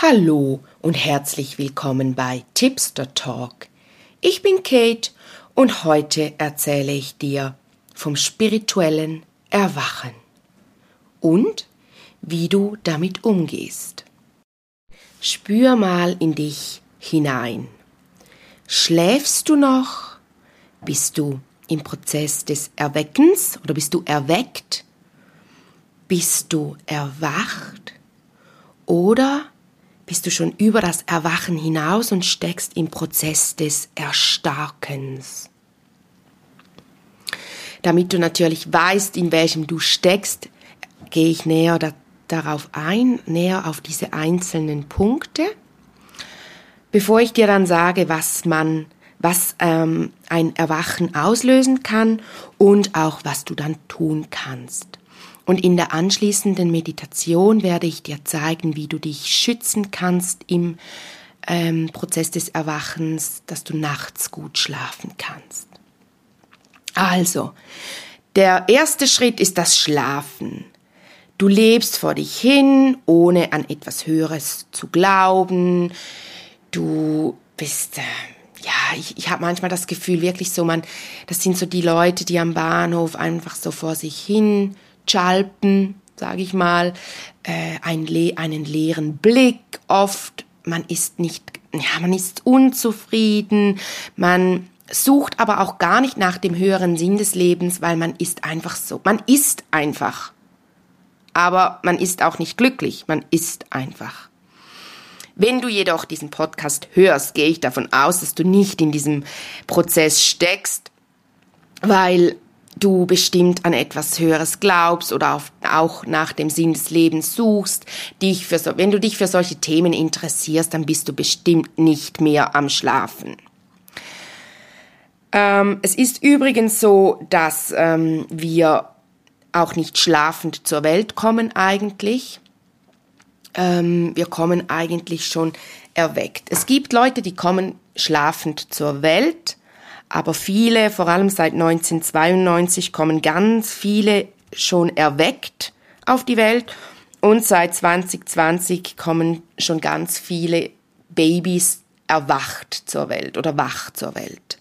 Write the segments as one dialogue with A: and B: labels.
A: Hallo und herzlich willkommen bei Tipster Talk. Ich bin Kate und heute erzähle ich dir vom spirituellen Erwachen und wie du damit umgehst. Spür mal in dich hinein. Schläfst du noch? Bist du im Prozess des Erweckens oder bist du erweckt? Bist du erwacht? Oder bist du schon über das Erwachen hinaus und steckst im Prozess des Erstarkens. Damit du natürlich weißt, in welchem du steckst, gehe ich näher da, darauf ein, näher auf diese einzelnen Punkte, bevor ich dir dann sage, was man, was ähm, ein Erwachen auslösen kann und auch was du dann tun kannst. Und in der anschließenden Meditation werde ich dir zeigen, wie du dich schützen kannst im ähm, Prozess des Erwachens, dass du nachts gut schlafen kannst. Also, der erste Schritt ist das Schlafen. Du lebst vor dich hin, ohne an etwas Höheres zu glauben. Du bist, äh, ja, ich, ich habe manchmal das Gefühl, wirklich so, man, das sind so die Leute, die am Bahnhof einfach so vor sich hin Schalten, sage ich mal, äh, ein le einen leeren Blick oft. Man ist nicht, ja, man ist unzufrieden. Man sucht aber auch gar nicht nach dem höheren Sinn des Lebens, weil man ist einfach so. Man ist einfach. Aber man ist auch nicht glücklich. Man ist einfach. Wenn du jedoch diesen Podcast hörst, gehe ich davon aus, dass du nicht in diesem Prozess steckst, weil du bestimmt an etwas Höheres glaubst oder auch nach dem Sinn des Lebens suchst, dich für so, wenn du dich für solche Themen interessierst, dann bist du bestimmt nicht mehr am Schlafen. Ähm, es ist übrigens so, dass ähm, wir auch nicht schlafend zur Welt kommen eigentlich. Ähm, wir kommen eigentlich schon erweckt. Es gibt Leute, die kommen schlafend zur Welt aber viele, vor allem seit 1992, kommen ganz viele schon erweckt auf die Welt und seit 2020 kommen schon ganz viele Babys erwacht zur Welt oder wach zur Welt.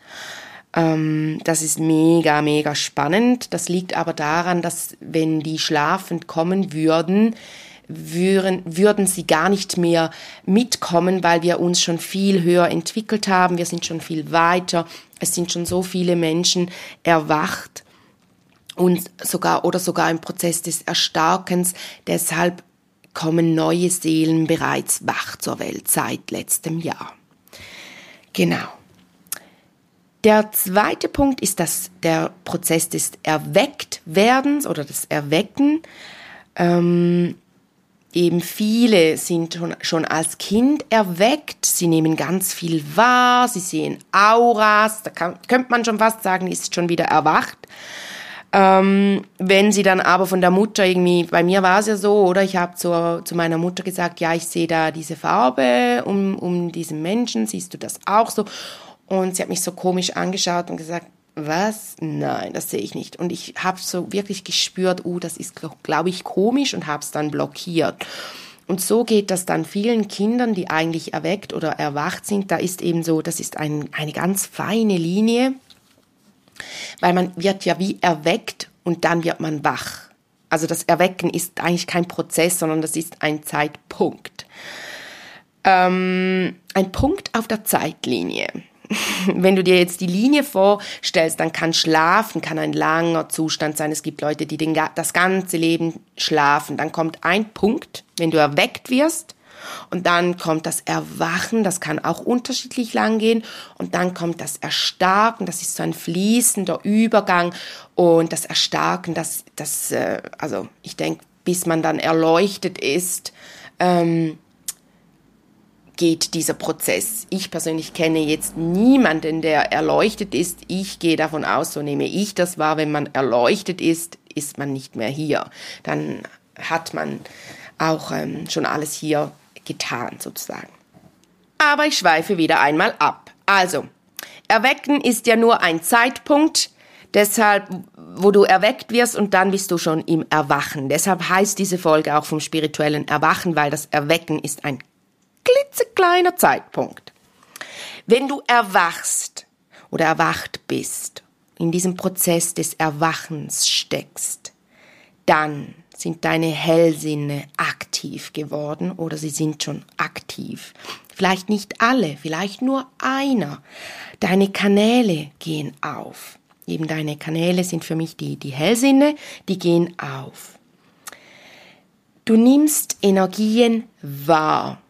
A: Ähm, das ist mega, mega spannend. Das liegt aber daran, dass wenn die schlafend kommen würden, würden, würden sie gar nicht mehr mitkommen, weil wir uns schon viel höher entwickelt haben. Wir sind schon viel weiter. Es sind schon so viele Menschen erwacht und sogar oder sogar im Prozess des Erstarkens. Deshalb kommen neue Seelen bereits wach zur Welt seit letztem Jahr. Genau. Der zweite Punkt ist das, der Prozess des Erwecktwerdens oder des Erwecken. Ähm, eben viele sind schon, als Kind erweckt, sie nehmen ganz viel wahr, sie sehen Auras, da kann, könnte man schon fast sagen, ist schon wieder erwacht. Ähm, wenn sie dann aber von der Mutter irgendwie, bei mir war es ja so, oder? Ich habe zu, zu meiner Mutter gesagt, ja, ich sehe da diese Farbe um, um diesen Menschen, siehst du das auch so? Und sie hat mich so komisch angeschaut und gesagt, was? Nein, das sehe ich nicht. Und ich habe so wirklich gespürt, uh, das ist, glaube ich, komisch und habe es dann blockiert. Und so geht das dann vielen Kindern, die eigentlich erweckt oder erwacht sind. Da ist eben so, das ist ein, eine ganz feine Linie, weil man wird ja wie erweckt und dann wird man wach. Also das Erwecken ist eigentlich kein Prozess, sondern das ist ein Zeitpunkt. Ähm, ein Punkt auf der Zeitlinie. wenn du dir jetzt die Linie vorstellst, dann kann Schlafen, kann ein langer Zustand sein. Es gibt Leute, die den, das ganze Leben schlafen. Dann kommt ein Punkt, wenn du erweckt wirst. Und dann kommt das Erwachen, das kann auch unterschiedlich lang gehen. Und dann kommt das Erstarken, das ist so ein fließender Übergang. Und das Erstarken, das, das äh, also ich denke, bis man dann erleuchtet ist, ähm, geht dieser Prozess. Ich persönlich kenne jetzt niemanden, der erleuchtet ist. Ich gehe davon aus, so nehme ich das wahr, wenn man erleuchtet ist, ist man nicht mehr hier. Dann hat man auch ähm, schon alles hier getan, sozusagen. Aber ich schweife wieder einmal ab. Also, Erwecken ist ja nur ein Zeitpunkt, deshalb, wo du erweckt wirst und dann bist du schon im Erwachen. Deshalb heißt diese Folge auch vom spirituellen Erwachen, weil das Erwecken ist ein klitzekleiner Zeitpunkt. Wenn du erwachst oder erwacht bist, in diesem Prozess des Erwachens steckst, dann sind deine Hellsinne aktiv geworden oder sie sind schon aktiv. Vielleicht nicht alle, vielleicht nur einer. Deine Kanäle gehen auf. Eben deine Kanäle sind für mich die, die Hellsinne, die gehen auf. Du nimmst Energien wahr.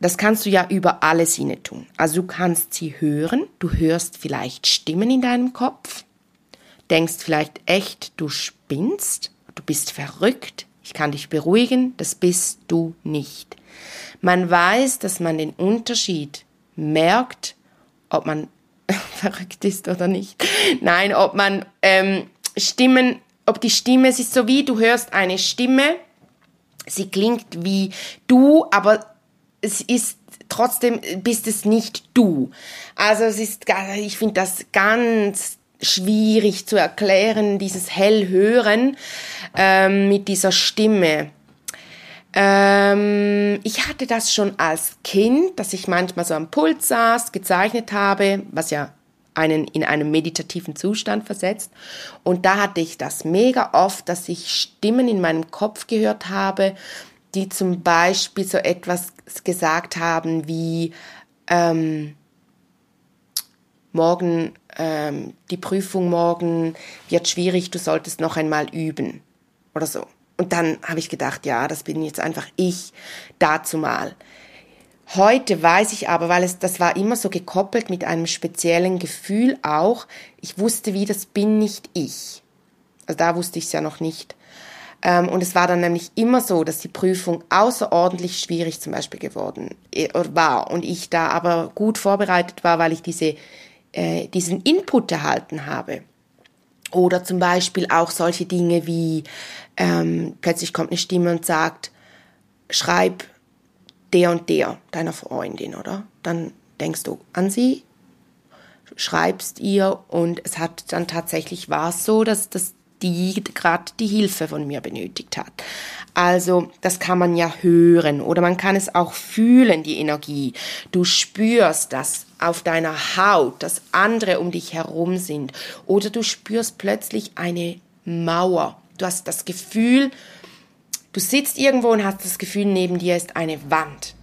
A: Das kannst du ja über alle Sinne tun. Also du kannst sie hören, du hörst vielleicht Stimmen in deinem Kopf, denkst vielleicht echt, du spinnst, du bist verrückt, ich kann dich beruhigen, das bist du nicht. Man weiß, dass man den Unterschied merkt, ob man verrückt ist oder nicht. Nein, ob man ähm, Stimmen, ob die Stimme, es ist so wie du hörst eine Stimme, sie klingt wie du, aber es ist trotzdem bist es nicht du. Also es ist, ich finde das ganz schwierig zu erklären, dieses Hellhören ähm, mit dieser Stimme. Ähm, ich hatte das schon als Kind, dass ich manchmal so am Puls saß, gezeichnet habe, was ja einen in einen meditativen Zustand versetzt. Und da hatte ich das mega oft, dass ich Stimmen in meinem Kopf gehört habe, die zum Beispiel so etwas gesagt haben wie ähm, morgen ähm, die Prüfung morgen wird schwierig, du solltest noch einmal üben oder so. Und dann habe ich gedacht, ja, das bin jetzt einfach ich dazu mal. Heute weiß ich aber, weil es, das war immer so gekoppelt mit einem speziellen Gefühl auch, ich wusste wie, das bin nicht ich. Also da wusste ich es ja noch nicht. Ähm, und es war dann nämlich immer so, dass die Prüfung außerordentlich schwierig zum Beispiel geworden äh, war und ich da aber gut vorbereitet war, weil ich diese äh, diesen Input erhalten habe. Oder zum Beispiel auch solche Dinge wie ähm, plötzlich kommt eine Stimme und sagt, schreib der und der deiner Freundin, oder? Dann denkst du an sie, schreibst ihr und es hat dann tatsächlich war es so, dass, dass die gerade die Hilfe von mir benötigt hat. Also das kann man ja hören oder man kann es auch fühlen, die Energie. Du spürst das auf deiner Haut, dass andere um dich herum sind oder du spürst plötzlich eine Mauer. Du hast das Gefühl, du sitzt irgendwo und hast das Gefühl, neben dir ist eine Wand.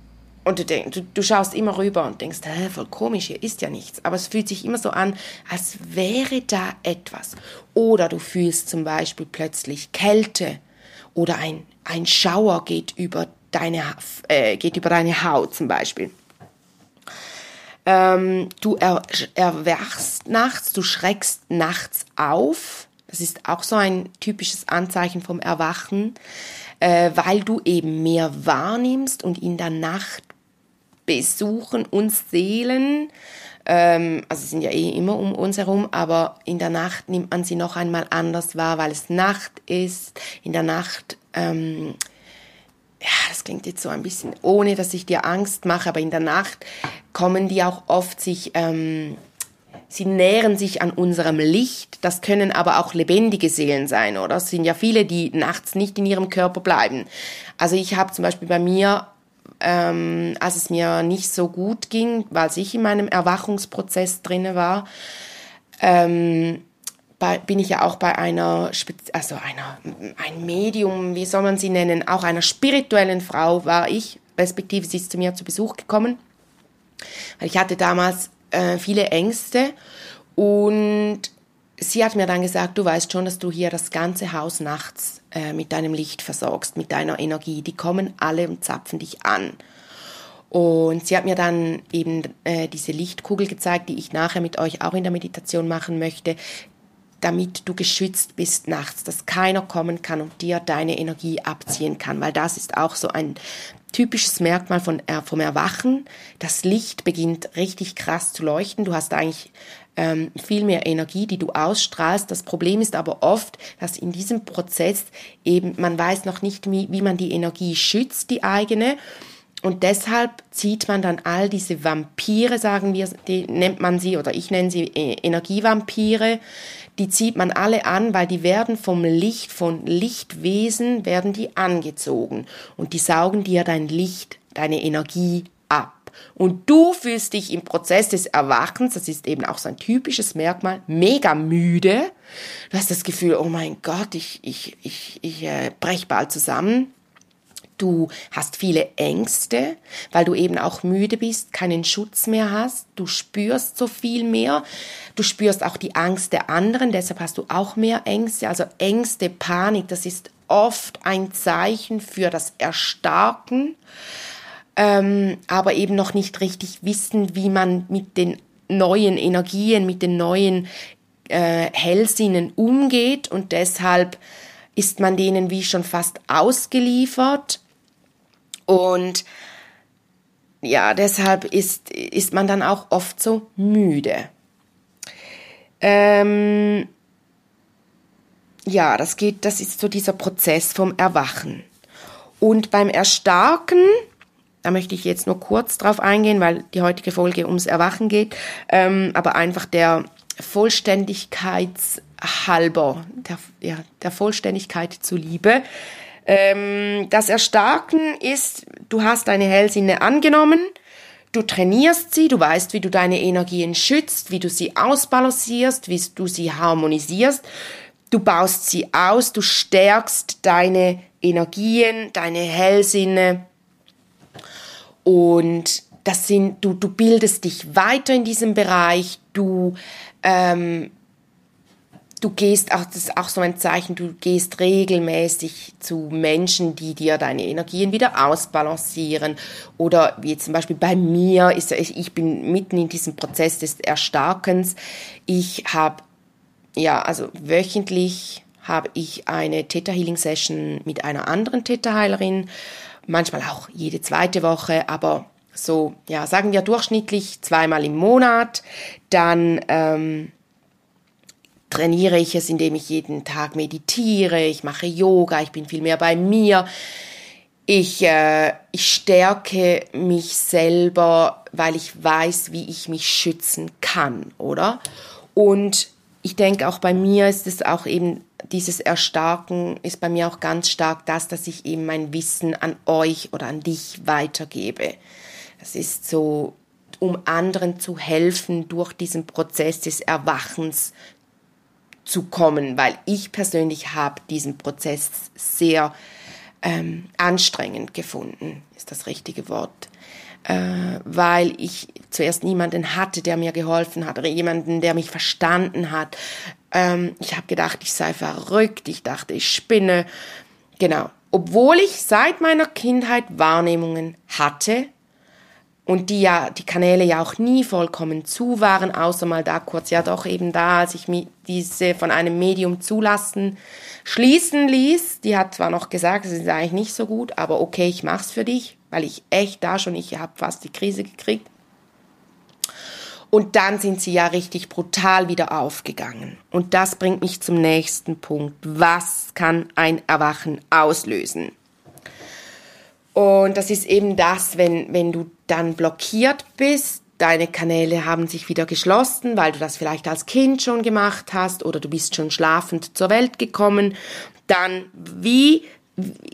A: Und du, denkst, du, du schaust immer rüber und denkst, hä, voll komisch, hier ist ja nichts. Aber es fühlt sich immer so an, als wäre da etwas. Oder du fühlst zum Beispiel plötzlich Kälte oder ein, ein Schauer geht über deine, äh, geht über deine Haut zum Beispiel. Ähm, du er, erwachst nachts, du schreckst nachts auf. Das ist auch so ein typisches Anzeichen vom Erwachen, äh, weil du eben mehr wahrnimmst und in der Nacht besuchen uns Seelen. Ähm, also sind ja eh immer um uns herum, aber in der Nacht nimmt man sie noch einmal anders wahr, weil es Nacht ist. In der Nacht, ähm, ja, das klingt jetzt so ein bisschen, ohne dass ich dir Angst mache, aber in der Nacht kommen die auch oft sich, ähm, sie nähren sich an unserem Licht. Das können aber auch lebendige Seelen sein, oder? Es sind ja viele, die nachts nicht in ihrem Körper bleiben. Also ich habe zum Beispiel bei mir ähm, als es mir nicht so gut ging, weil ich in meinem Erwachungsprozess drinne war, ähm, bei, bin ich ja auch bei einer, also einer, ein Medium, wie soll man sie nennen, auch einer spirituellen Frau war ich, respektive sie ist zu mir zu Besuch gekommen, weil ich hatte damals äh, viele Ängste und sie hat mir dann gesagt, du weißt schon, dass du hier das ganze Haus nachts äh, mit deinem Licht versorgst, mit deiner Energie. Die kommen alle und zapfen dich an. Und sie hat mir dann eben äh, diese Lichtkugel gezeigt, die ich nachher mit euch auch in der Meditation machen möchte, damit du geschützt bist nachts, dass keiner kommen kann und dir deine Energie abziehen kann, weil das ist auch so ein typisches Merkmal von, äh, vom Erwachen. Das Licht beginnt richtig krass zu leuchten. Du hast eigentlich ähm, viel mehr Energie, die du ausstrahlst. Das Problem ist aber oft, dass in diesem Prozess eben man weiß noch nicht, wie, wie man die Energie schützt, die eigene. Und deshalb zieht man dann all diese Vampire, sagen wir, die nennt man sie, oder ich nenne sie äh, Energievampire, die zieht man alle an, weil die werden vom Licht, von Lichtwesen werden die angezogen und die saugen dir dein Licht deine Energie. Und du fühlst dich im Prozess des Erwachens, das ist eben auch so ein typisches Merkmal, mega müde. Du hast das Gefühl, oh mein Gott, ich, ich, ich, ich äh, brech bald zusammen. Du hast viele Ängste, weil du eben auch müde bist, keinen Schutz mehr hast. Du spürst so viel mehr. Du spürst auch die Angst der anderen, deshalb hast du auch mehr Ängste. Also Ängste, Panik, das ist oft ein Zeichen für das Erstarken ähm, aber eben noch nicht richtig wissen, wie man mit den neuen Energien, mit den neuen äh, Hellsinnen umgeht und deshalb ist man denen wie schon fast ausgeliefert und ja, deshalb ist, ist man dann auch oft so müde. Ähm, ja, das geht, das ist so dieser Prozess vom Erwachen. Und beim Erstarken da möchte ich jetzt nur kurz drauf eingehen, weil die heutige Folge ums Erwachen geht. Ähm, aber einfach der Vollständigkeitshalber, der, ja, der Vollständigkeit zuliebe. Ähm, das Erstarken ist, du hast deine Hellsinne angenommen, du trainierst sie, du weißt, wie du deine Energien schützt, wie du sie ausbalancierst, wie du sie harmonisierst. Du baust sie aus, du stärkst deine Energien, deine Hellsinne, und das sind, du, du bildest dich weiter in diesem Bereich, du, ähm, du gehst, auch, das ist auch so ein Zeichen, du gehst regelmäßig zu Menschen, die dir deine Energien wieder ausbalancieren. Oder wie zum Beispiel bei mir, ist, ich bin mitten in diesem Prozess des Erstarkens. Ich habe, ja, also wöchentlich habe ich eine Theta Healing Session mit einer anderen Theta Heilerin manchmal auch jede zweite Woche, aber so, ja, sagen wir durchschnittlich zweimal im Monat. Dann ähm, trainiere ich es, indem ich jeden Tag meditiere, ich mache Yoga, ich bin viel mehr bei mir. Ich, äh, ich stärke mich selber, weil ich weiß, wie ich mich schützen kann, oder? Und ich denke, auch bei mir ist es auch eben dieses Erstarken ist bei mir auch ganz stark das, dass ich eben mein Wissen an euch oder an dich weitergebe. Das ist so, um anderen zu helfen, durch diesen Prozess des Erwachens zu kommen, weil ich persönlich habe diesen Prozess sehr ähm, anstrengend gefunden, ist das richtige Wort äh, weil ich zuerst niemanden hatte, der mir geholfen hat oder jemanden, der mich verstanden hat. Ähm, ich habe gedacht, ich sei verrückt, ich dachte, ich spinne. Genau. Obwohl ich seit meiner Kindheit Wahrnehmungen hatte und die ja, die Kanäle ja auch nie vollkommen zu waren, außer mal da kurz, ja doch eben da, als ich mir diese von einem Medium zulassen, schließen ließ. Die hat zwar noch gesagt, es ist eigentlich nicht so gut, aber okay, ich mach's für dich weil ich echt da schon, ich habe fast die Krise gekriegt. Und dann sind sie ja richtig brutal wieder aufgegangen. Und das bringt mich zum nächsten Punkt. Was kann ein Erwachen auslösen? Und das ist eben das, wenn, wenn du dann blockiert bist, deine Kanäle haben sich wieder geschlossen, weil du das vielleicht als Kind schon gemacht hast oder du bist schon schlafend zur Welt gekommen, dann wie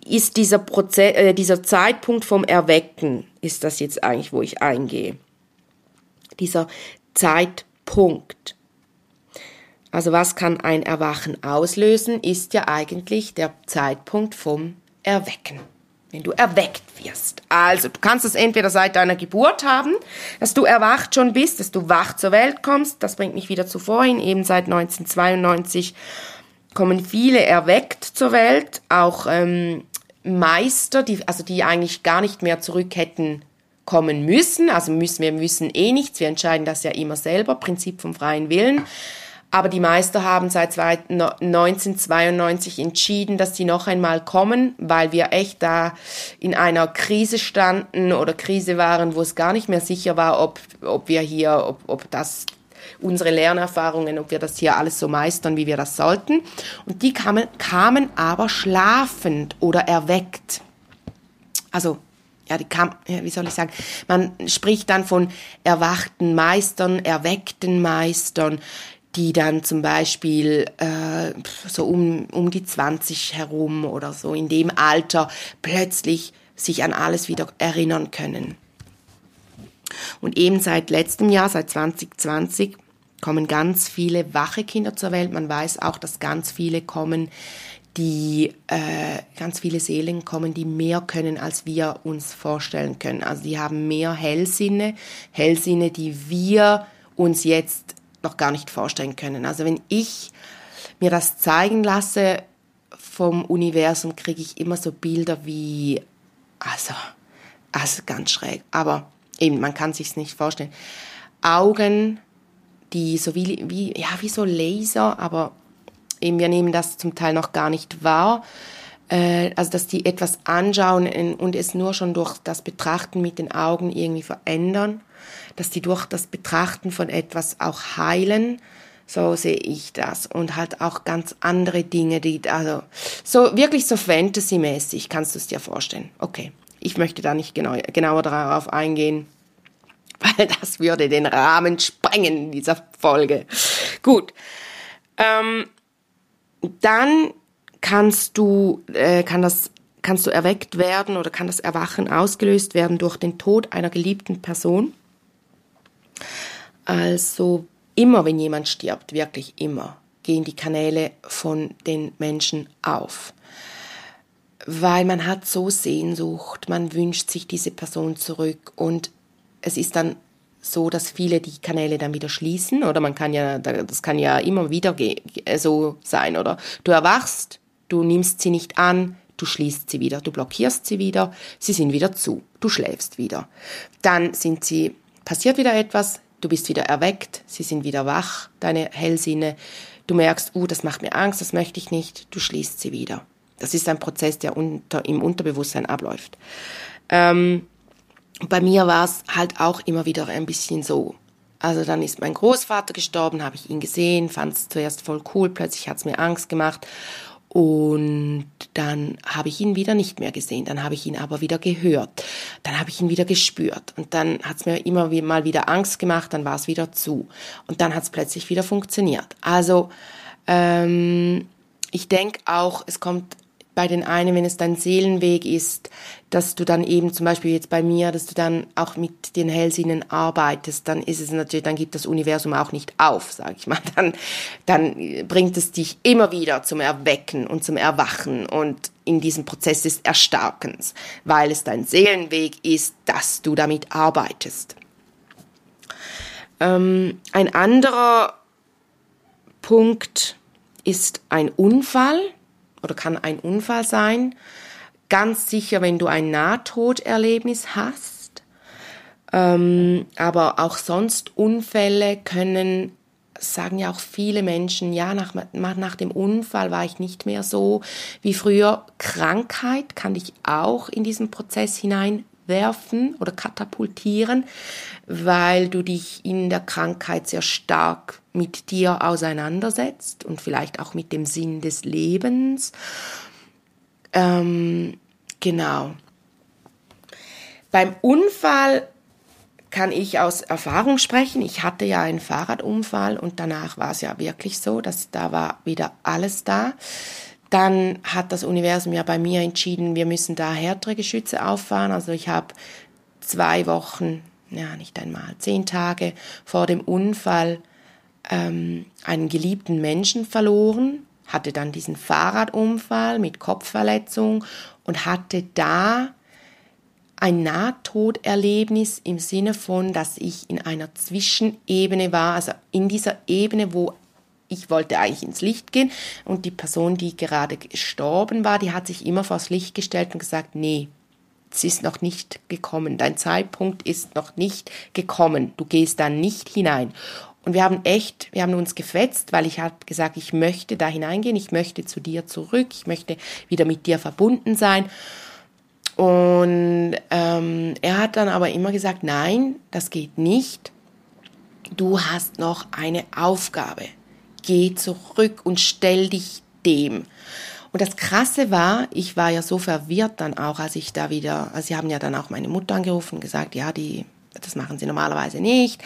A: ist dieser Prozess, äh, dieser Zeitpunkt vom Erwecken, ist das jetzt eigentlich, wo ich eingehe. Dieser Zeitpunkt. Also was kann ein Erwachen auslösen, ist ja eigentlich der Zeitpunkt vom Erwecken. Wenn du erweckt wirst. Also, du kannst es entweder seit deiner Geburt haben, dass du erwacht schon bist, dass du wach zur Welt kommst. Das bringt mich wieder zu vorhin, eben seit 1992 kommen viele erweckt zur Welt, auch ähm, Meister, die, also die eigentlich gar nicht mehr zurück hätten kommen müssen. Also müssen wir müssen eh nichts, wir entscheiden das ja immer selber, Prinzip vom freien Willen. Aber die Meister haben seit 1992 entschieden, dass sie noch einmal kommen, weil wir echt da in einer Krise standen oder Krise waren, wo es gar nicht mehr sicher war, ob, ob wir hier, ob, ob das unsere Lernerfahrungen, ob wir das hier alles so meistern, wie wir das sollten. Und die kamen, kamen aber schlafend oder erweckt. Also ja, die kam, wie soll ich sagen, man spricht dann von erwachten Meistern, erweckten Meistern, die dann zum Beispiel äh, so um, um die 20 herum oder so in dem Alter plötzlich sich an alles wieder erinnern können. Und eben seit letztem Jahr, seit 2020, kommen ganz viele wache Kinder zur Welt. Man weiß auch, dass ganz viele kommen, die äh, ganz viele Seelen kommen, die mehr können, als wir uns vorstellen können. Also die haben mehr Hellsinne, Hellsinne, die wir uns jetzt noch gar nicht vorstellen können. Also wenn ich mir das zeigen lasse vom Universum, kriege ich immer so Bilder wie, also, also ganz schräg. Aber eben, man kann sich's nicht vorstellen. Augen, die so wie, wie, ja, wie so Laser, aber eben wir nehmen das zum Teil noch gar nicht wahr. Äh, also, dass die etwas anschauen und es nur schon durch das Betrachten mit den Augen irgendwie verändern, dass die durch das Betrachten von etwas auch heilen. So sehe ich das. Und halt auch ganz andere Dinge, die, also, so, wirklich so Fantasy-mäßig kannst du es dir vorstellen. Okay. Ich möchte da nicht genau, genauer darauf eingehen, weil das würde den Rahmen sprengen in dieser Folge. Gut. Ähm, dann kannst du, äh, kann das, kannst du erweckt werden oder kann das Erwachen ausgelöst werden durch den Tod einer geliebten Person. Also immer, wenn jemand stirbt, wirklich immer, gehen die Kanäle von den Menschen auf. Weil man hat so Sehnsucht, man wünscht sich diese Person zurück und es ist dann so, dass viele die Kanäle dann wieder schließen oder man kann ja, das kann ja immer wieder so sein oder du erwachst, du nimmst sie nicht an, du schließt sie wieder, du blockierst sie wieder, sie sind wieder zu, du schläfst wieder. Dann sind sie, passiert wieder etwas, du bist wieder erweckt, sie sind wieder wach, deine Hellsinne, du merkst, uh, das macht mir Angst, das möchte ich nicht, du schließt sie wieder. Das ist ein Prozess, der unter, im Unterbewusstsein abläuft. Ähm, bei mir war es halt auch immer wieder ein bisschen so. Also dann ist mein Großvater gestorben, habe ich ihn gesehen, fand es zuerst voll cool, plötzlich hat es mir Angst gemacht und dann habe ich ihn wieder nicht mehr gesehen, dann habe ich ihn aber wieder gehört, dann habe ich ihn wieder gespürt und dann hat es mir immer mal wieder Angst gemacht, dann war es wieder zu und dann hat es plötzlich wieder funktioniert. Also ähm, ich denke auch, es kommt bei den einen, wenn es dein Seelenweg ist, dass du dann eben zum Beispiel jetzt bei mir, dass du dann auch mit den Hellsinnen arbeitest, dann ist es natürlich, dann gibt das Universum auch nicht auf, sag ich mal. Dann, dann bringt es dich immer wieder zum Erwecken und zum Erwachen und in diesem Prozess des Erstarkens, weil es dein Seelenweg ist, dass du damit arbeitest. Ähm, ein anderer Punkt ist ein Unfall oder kann ein Unfall sein. Ganz sicher, wenn du ein Nahtoderlebnis hast. Ähm, aber auch sonst Unfälle können, sagen ja auch viele Menschen, ja, nach, nach dem Unfall war ich nicht mehr so wie früher. Krankheit kann dich auch in diesen Prozess hineinwerfen oder katapultieren, weil du dich in der Krankheit sehr stark mit dir auseinandersetzt und vielleicht auch mit dem Sinn des Lebens. Ähm, genau. Beim Unfall kann ich aus Erfahrung sprechen. Ich hatte ja einen Fahrradunfall und danach war es ja wirklich so, dass da war wieder alles da. Dann hat das Universum ja bei mir entschieden, wir müssen da härtere Geschütze auffahren. Also ich habe zwei Wochen, ja nicht einmal, zehn Tage vor dem Unfall ähm, einen geliebten Menschen verloren, hatte dann diesen Fahrradunfall mit Kopfverletzung und hatte da ein Nahtoderlebnis im Sinne von, dass ich in einer Zwischenebene war, also in dieser Ebene, wo ich wollte eigentlich ins Licht gehen und die Person, die gerade gestorben war, die hat sich immer vors Licht gestellt und gesagt, nee, es ist noch nicht gekommen, dein Zeitpunkt ist noch nicht gekommen, du gehst da nicht hinein. Und wir haben echt, wir haben uns gefetzt, weil ich habe gesagt, ich möchte da hineingehen, ich möchte zu dir zurück, ich möchte wieder mit dir verbunden sein. Und ähm, er hat dann aber immer gesagt, nein, das geht nicht. Du hast noch eine Aufgabe. Geh zurück und stell dich dem. Und das Krasse war, ich war ja so verwirrt dann auch, als ich da wieder, also sie haben ja dann auch meine Mutter angerufen und gesagt, ja, die das machen sie normalerweise nicht,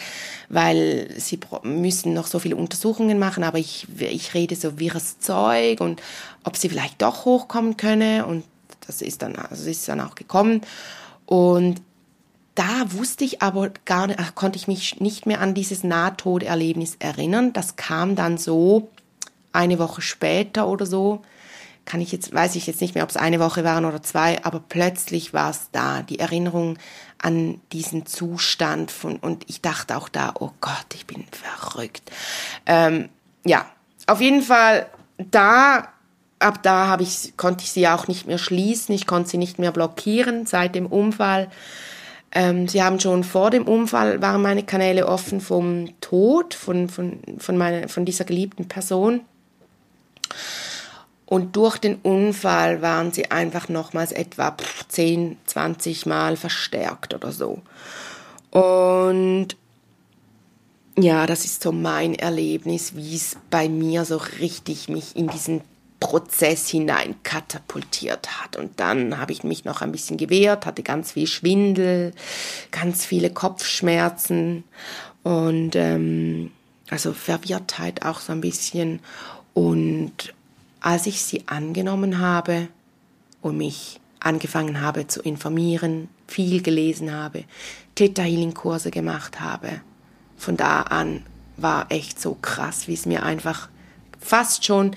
A: weil sie müssen noch so viele Untersuchungen machen, aber ich, ich rede so wirres Zeug und ob sie vielleicht doch hochkommen könne und das ist dann, also ist dann auch gekommen. Und da wusste ich aber gar nicht, konnte ich mich nicht mehr an dieses Nahtoderlebnis erinnern. Das kam dann so eine Woche später oder so. Kann ich jetzt, weiß ich jetzt nicht mehr, ob es eine Woche waren oder zwei, aber plötzlich war es da, die Erinnerung an diesen Zustand von, und ich dachte auch da, oh Gott, ich bin verrückt. Ähm, ja, auf jeden Fall da, ab da habe ich, konnte ich sie auch nicht mehr schließen, ich konnte sie nicht mehr blockieren seit dem Unfall. Ähm, sie haben schon vor dem Unfall, waren meine Kanäle offen vom Tod von, von, von, meiner, von dieser geliebten Person. Und durch den Unfall waren sie einfach nochmals etwa 10, 20 Mal verstärkt oder so. Und ja, das ist so mein Erlebnis, wie es bei mir so richtig mich in diesen Prozess hinein katapultiert hat. Und dann habe ich mich noch ein bisschen gewehrt, hatte ganz viel Schwindel, ganz viele Kopfschmerzen und ähm, also Verwirrtheit auch so ein bisschen. Und als ich sie angenommen habe und mich angefangen habe zu informieren, viel gelesen habe, Theta Healing Kurse gemacht habe, von da an war echt so krass, wie es mir einfach fast schon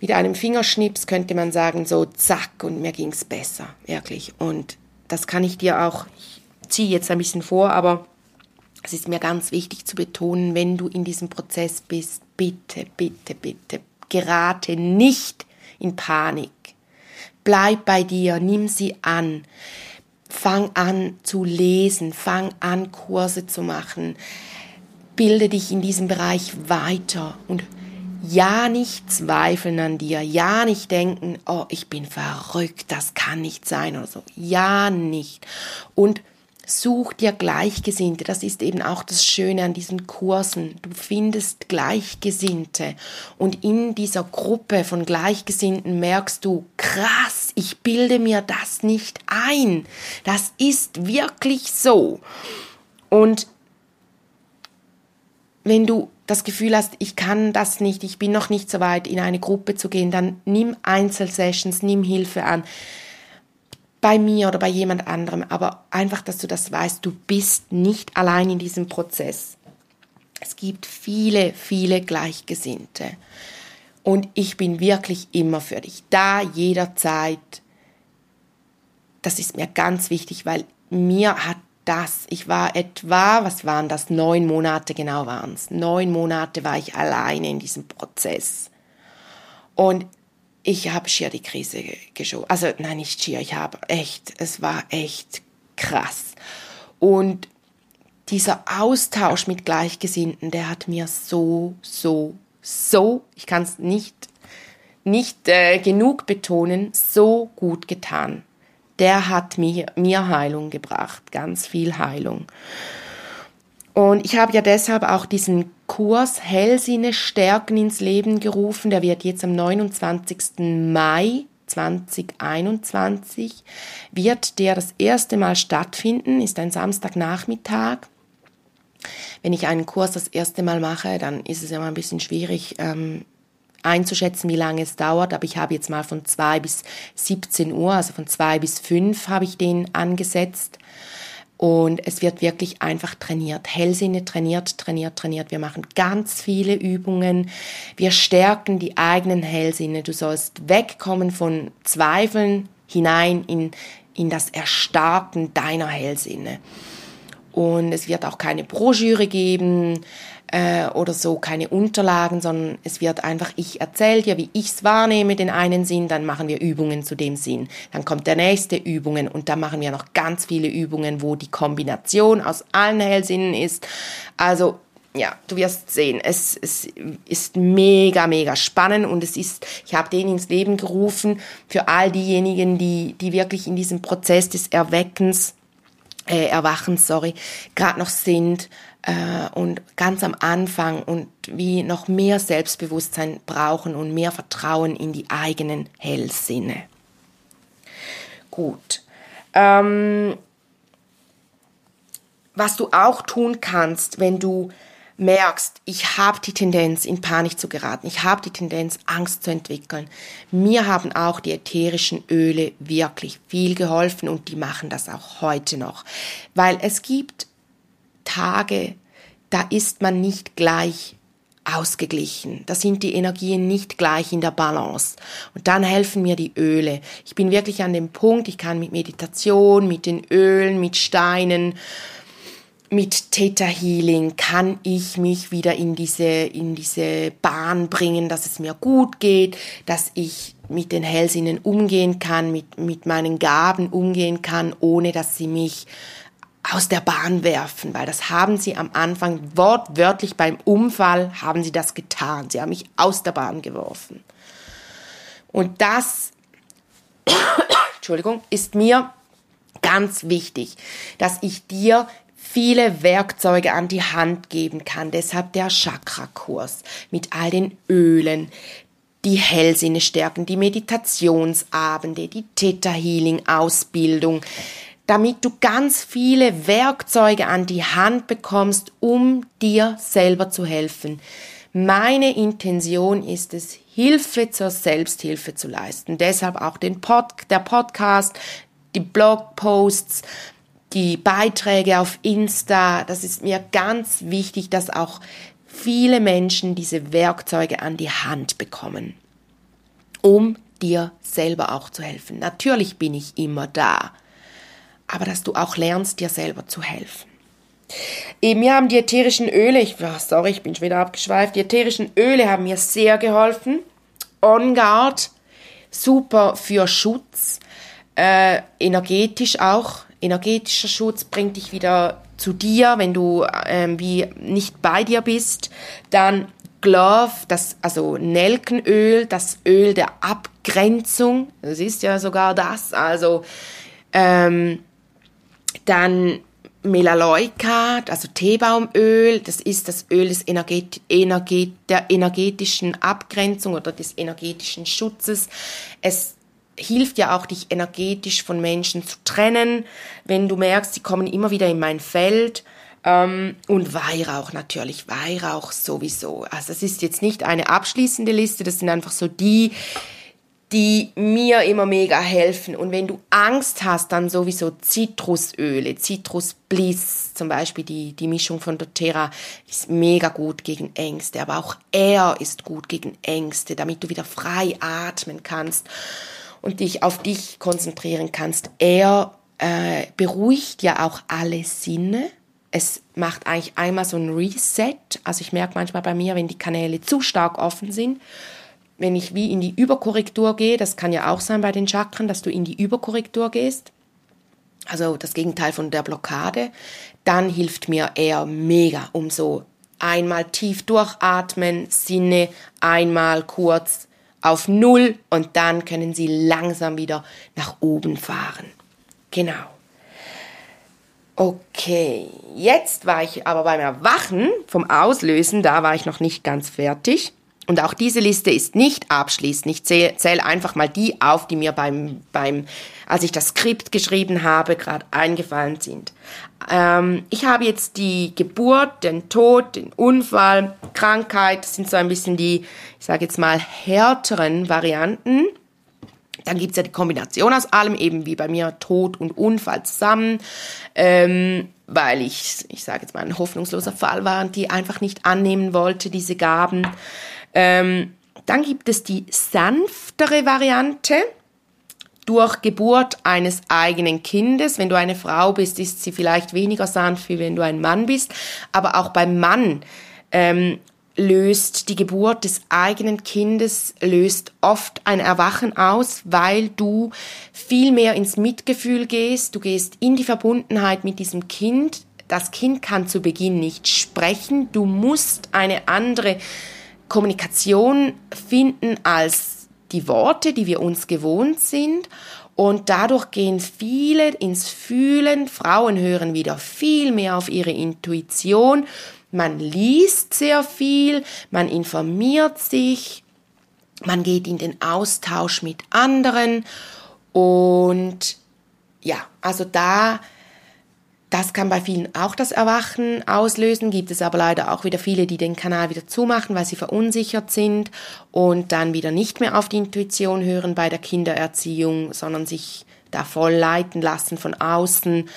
A: mit einem Fingerschnips könnte man sagen, so zack, und mir ging's besser, wirklich. Und das kann ich dir auch, ich ziehe jetzt ein bisschen vor, aber es ist mir ganz wichtig zu betonen, wenn du in diesem Prozess bist, bitte, bitte, bitte, gerate nicht in Panik. Bleib bei dir, nimm sie an. Fang an zu lesen, fang an Kurse zu machen. Bilde dich in diesem Bereich weiter und ja nicht zweifeln an dir, ja nicht denken, oh, ich bin verrückt, das kann nicht sein oder so. Ja nicht. Und such dir Gleichgesinnte. Das ist eben auch das Schöne an diesen Kursen. Du findest Gleichgesinnte. Und in dieser Gruppe von Gleichgesinnten merkst du, krass, ich bilde mir das nicht ein. Das ist wirklich so. Und wenn du das Gefühl hast, ich kann das nicht, ich bin noch nicht so weit, in eine Gruppe zu gehen, dann nimm Einzelsessions, nimm Hilfe an. Bei mir oder bei jemand anderem, aber einfach, dass du das weißt, du bist nicht allein in diesem Prozess. Es gibt viele, viele Gleichgesinnte. Und ich bin wirklich immer für dich da, jederzeit. Das ist mir ganz wichtig, weil mir hat das. Ich war etwa, was waren das? Neun Monate genau waren es. Neun Monate war ich alleine in diesem Prozess. Und ich habe schier die Krise geschoben. Also nein, nicht schier, ich habe echt, es war echt krass. Und dieser Austausch mit Gleichgesinnten, der hat mir so, so, so, ich kann es nicht, nicht äh, genug betonen, so gut getan der hat mir, mir Heilung gebracht, ganz viel Heilung. Und ich habe ja deshalb auch diesen Kurs Hellsinne stärken ins Leben gerufen. Der wird jetzt am 29. Mai 2021 wird der das erste Mal stattfinden, ist ein Samstagnachmittag. Wenn ich einen Kurs das erste Mal mache, dann ist es immer ein bisschen schwierig, ähm, einzuschätzen, wie lange es dauert, aber ich habe jetzt mal von 2 bis 17 Uhr, also von 2 bis 5 habe ich den angesetzt. Und es wird wirklich einfach trainiert. Hellsinne trainiert, trainiert, trainiert. Wir machen ganz viele Übungen. Wir stärken die eigenen Hellsinne. Du sollst wegkommen von Zweifeln hinein in, in das Erstarken deiner Hellsinne. Und es wird auch keine Broschüre geben äh, oder so, keine Unterlagen, sondern es wird einfach, ich erzähle dir, wie ich es wahrnehme, den einen Sinn, dann machen wir Übungen zu dem Sinn. Dann kommt der nächste Übungen und dann machen wir noch ganz viele Übungen, wo die Kombination aus allen Hellsinnen ist. Also ja, du wirst sehen, es, es ist mega, mega spannend und es ist, ich habe den ins Leben gerufen für all diejenigen, die, die wirklich in diesem Prozess des Erweckens, äh, Erwachens, sorry, gerade noch sind und ganz am Anfang und wie noch mehr Selbstbewusstsein brauchen und mehr Vertrauen in die eigenen Hellsinne. Gut. Ähm, was du auch tun kannst, wenn du merkst, ich habe die Tendenz, in Panik zu geraten, ich habe die Tendenz, Angst zu entwickeln, mir haben auch die ätherischen Öle wirklich viel geholfen und die machen das auch heute noch. Weil es gibt Tage, da ist man nicht gleich ausgeglichen. Da sind die Energien nicht gleich in der Balance. Und dann helfen mir die Öle. Ich bin wirklich an dem Punkt, ich kann mit Meditation, mit den Ölen, mit Steinen, mit Theta Healing kann ich mich wieder in diese, in diese Bahn bringen, dass es mir gut geht, dass ich mit den Hellsinnen umgehen kann, mit, mit meinen Gaben umgehen kann, ohne dass sie mich aus der Bahn werfen, weil das haben sie am Anfang wortwörtlich beim Unfall haben sie das getan. Sie haben mich aus der Bahn geworfen. Und das, Entschuldigung, ist mir ganz wichtig, dass ich dir viele Werkzeuge an die Hand geben kann. Deshalb der Chakra-Kurs mit all den Ölen, die Hellsinne stärken, die Meditationsabende, die Theta Healing Ausbildung, damit du ganz viele Werkzeuge an die Hand bekommst, um dir selber zu helfen. Meine Intention ist es, Hilfe zur Selbsthilfe zu leisten. Deshalb auch den Pod, der Podcast, die Blogposts, die Beiträge auf Insta. Das ist mir ganz wichtig, dass auch viele Menschen diese Werkzeuge an die Hand bekommen, um dir selber auch zu helfen. Natürlich bin ich immer da, aber dass du auch lernst, dir selber zu helfen. Eben, mir haben die ätherischen Öle, ich, oh, sorry, ich bin schon wieder abgeschweift, die ätherischen Öle haben mir sehr geholfen. On Guard, super für Schutz, äh, energetisch auch energetischer Schutz bringt dich wieder zu dir, wenn du ähm, wie nicht bei dir bist. Dann Glove, das, also Nelkenöl, das Öl der Abgrenzung. Das ist ja sogar das. Also ähm, dann Melaleuca, also Teebaumöl, das ist das Öl des Energet Energet der energetischen Abgrenzung oder des energetischen Schutzes. Es hilft ja auch, dich energetisch von Menschen zu trennen, wenn du merkst, sie kommen immer wieder in mein Feld. Ähm, und Weihrauch natürlich, Weihrauch sowieso. Also es ist jetzt nicht eine abschließende Liste, das sind einfach so die, die mir immer mega helfen. Und wenn du Angst hast, dann sowieso Zitrusöle, Zitrusbliss, zum Beispiel die, die Mischung von doTERRA ist mega gut gegen Ängste, aber auch er ist gut gegen Ängste, damit du wieder frei atmen kannst und dich auf dich konzentrieren kannst. Er äh, beruhigt ja auch alle Sinne. Es macht eigentlich einmal so ein Reset. Also ich merke manchmal bei mir, wenn die Kanäle zu stark offen sind, wenn ich wie in die Überkorrektur gehe, das kann ja auch sein bei den Chakren, dass du in die Überkorrektur gehst, also das Gegenteil von der Blockade, dann hilft mir er mega, um so einmal tief durchatmen, Sinne einmal kurz auf Null und dann können Sie langsam wieder nach oben fahren. Genau. Okay, jetzt war ich aber beim Erwachen vom Auslösen, da war ich noch nicht ganz fertig. Und auch diese Liste ist nicht abschließend. Ich zähle zähl einfach mal die auf, die mir beim, beim, als ich das Skript geschrieben habe, gerade eingefallen sind. Ähm, ich habe jetzt die Geburt, den Tod, den Unfall, Krankheit, das sind so ein bisschen die, ich sage jetzt mal, härteren Varianten. Dann gibt's ja die Kombination aus allem, eben wie bei mir Tod und Unfall zusammen, ähm, weil ich, ich sage jetzt mal, ein hoffnungsloser Fall war und die einfach nicht annehmen wollte, diese Gaben. Ähm, dann gibt es die sanftere Variante durch Geburt eines eigenen Kindes. Wenn du eine Frau bist, ist sie vielleicht weniger sanft, wie wenn du ein Mann bist. Aber auch beim Mann ähm, löst die Geburt des eigenen Kindes löst oft ein Erwachen aus, weil du viel mehr ins Mitgefühl gehst, du gehst in die Verbundenheit mit diesem Kind. Das Kind kann zu Beginn nicht sprechen, du musst eine andere Kommunikation finden als die Worte, die wir uns gewohnt sind. Und dadurch gehen viele ins Fühlen. Frauen hören wieder viel mehr auf ihre Intuition. Man liest sehr viel, man informiert sich, man geht in den Austausch mit anderen. Und ja, also da das kann bei vielen auch das Erwachen auslösen, gibt es aber leider auch wieder viele, die den Kanal wieder zumachen, weil sie verunsichert sind und dann wieder nicht mehr auf die Intuition hören bei der Kindererziehung, sondern sich da voll leiten lassen von außen,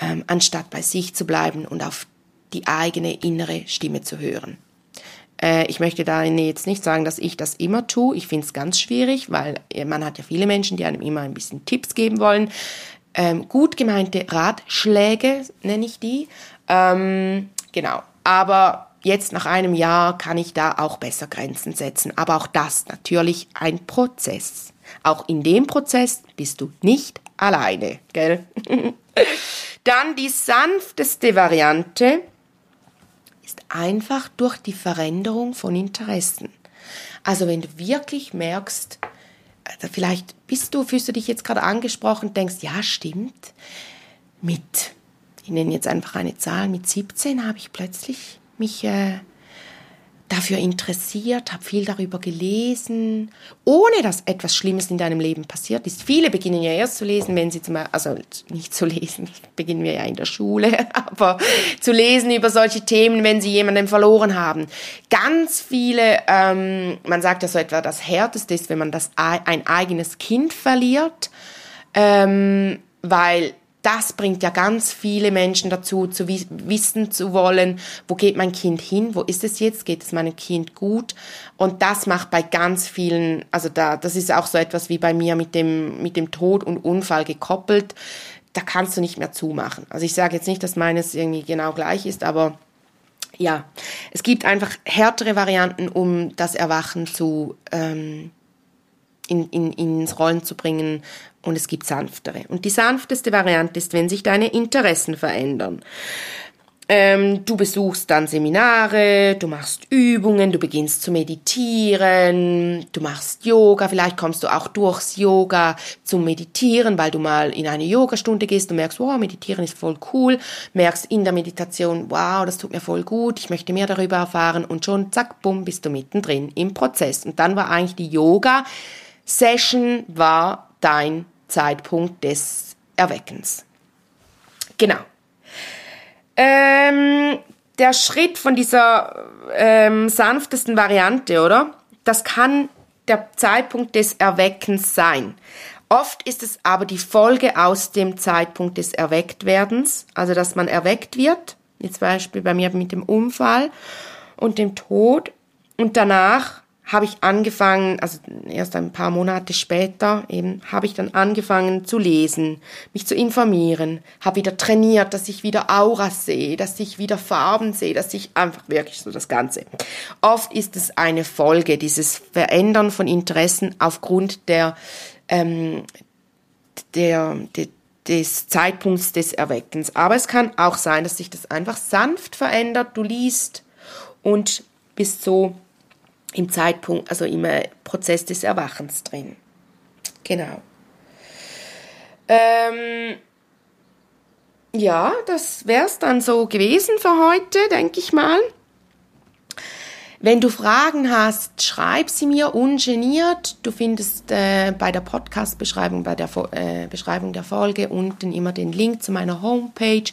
A: ähm, anstatt bei sich zu bleiben und auf die eigene innere Stimme zu hören. Äh, ich möchte da jetzt nicht sagen, dass ich das immer tue. Ich finde es ganz schwierig, weil man hat ja viele Menschen, die einem immer ein bisschen Tipps geben wollen ähm, gut gemeinte Ratschläge, nenne ich die. Ähm, genau. Aber jetzt nach einem Jahr kann ich da auch besser Grenzen setzen. Aber auch das natürlich ein Prozess. Auch in dem Prozess bist du nicht alleine, gell? Dann die sanfteste Variante ist einfach durch die Veränderung von Interessen. Also wenn du wirklich merkst, vielleicht bist du, fühlst du dich jetzt gerade angesprochen, denkst, ja, stimmt. Mit, ich nenne jetzt einfach eine Zahl, mit 17 habe ich plötzlich mich äh, dafür interessiert, habe viel darüber gelesen, ohne dass etwas Schlimmes in deinem Leben passiert ist. Viele beginnen ja erst zu lesen, wenn sie zum also nicht zu lesen, beginnen wir ja in der Schule, aber zu lesen über solche Themen, wenn sie jemanden verloren haben. Ganz viele, ähm, man sagt ja so etwa, das Härteste ist, wenn man das ein eigenes Kind verliert, ähm, weil das bringt ja ganz viele Menschen dazu, zu wissen zu wollen, wo geht mein Kind hin, wo ist es jetzt, geht es meinem Kind gut. Und das macht bei ganz vielen, also da, das ist auch so etwas wie bei mir mit dem, mit dem Tod und Unfall gekoppelt. Da kannst du nicht mehr zumachen. Also ich sage jetzt nicht, dass meines irgendwie genau gleich ist, aber ja, es gibt einfach härtere Varianten, um das Erwachen zu ähm, in, in, ins Rollen zu bringen und es gibt sanftere. Und die sanfteste Variante ist, wenn sich deine Interessen verändern. Ähm, du besuchst dann Seminare, du machst Übungen, du beginnst zu meditieren, du machst Yoga, vielleicht kommst du auch durchs Yoga zum Meditieren, weil du mal in eine Yogastunde gehst und merkst, wow, meditieren ist voll cool, merkst in der Meditation, wow, das tut mir voll gut, ich möchte mehr darüber erfahren und schon zack, bumm, bist du mittendrin im Prozess. Und dann war eigentlich die Yoga Session war dein Zeitpunkt des Erweckens. Genau. Ähm, der Schritt von dieser ähm, sanftesten Variante, oder? Das kann der Zeitpunkt des Erweckens sein. Oft ist es aber die Folge aus dem Zeitpunkt des Erwecktwerdens, also dass man erweckt wird, wie zum Beispiel bei mir mit dem Unfall und dem Tod, und danach habe ich angefangen, also erst ein paar Monate später eben, habe ich dann angefangen zu lesen, mich zu informieren, habe wieder trainiert, dass ich wieder Auras sehe, dass ich wieder Farben sehe, dass ich einfach wirklich so das Ganze. Oft ist es eine Folge, dieses Verändern von Interessen aufgrund der, ähm, der, der des Zeitpunkts des Erweckens. Aber es kann auch sein, dass sich das einfach sanft verändert. Du liest und bist so im Zeitpunkt, also im äh, Prozess des Erwachens drin. Genau. Ähm, ja, das wäre es dann so gewesen für heute, denke ich mal. Wenn du Fragen hast, schreib sie mir ungeniert. Du findest äh, bei der Podcast-Beschreibung, bei der äh, Beschreibung der Folge unten immer den Link zu meiner Homepage.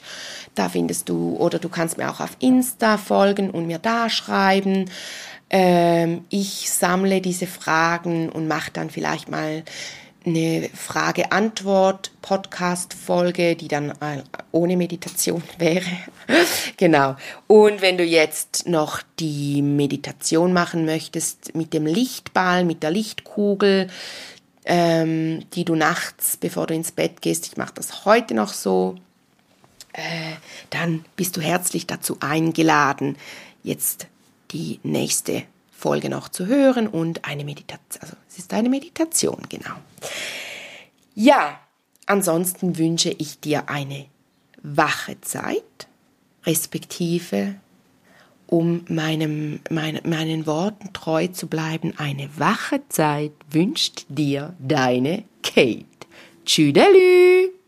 A: Da findest du, oder du kannst mir auch auf Insta folgen und mir da schreiben. Ähm, ich sammle diese Fragen und mache dann vielleicht mal eine Frage-Antwort-Podcast-Folge, die dann äh, ohne Meditation wäre. genau. Und wenn du jetzt noch die Meditation machen möchtest mit dem Lichtball, mit der Lichtkugel, ähm, die du nachts, bevor du ins Bett gehst, ich mache das heute noch so, äh, dann bist du herzlich dazu eingeladen, jetzt die nächste Folge noch zu hören und eine Meditation. Also es ist eine Meditation, genau. Ja, ansonsten wünsche ich dir eine wache Zeit, respektive, um meinem, mein, meinen Worten treu zu bleiben, eine wache Zeit wünscht dir deine Kate. Tschüdelü!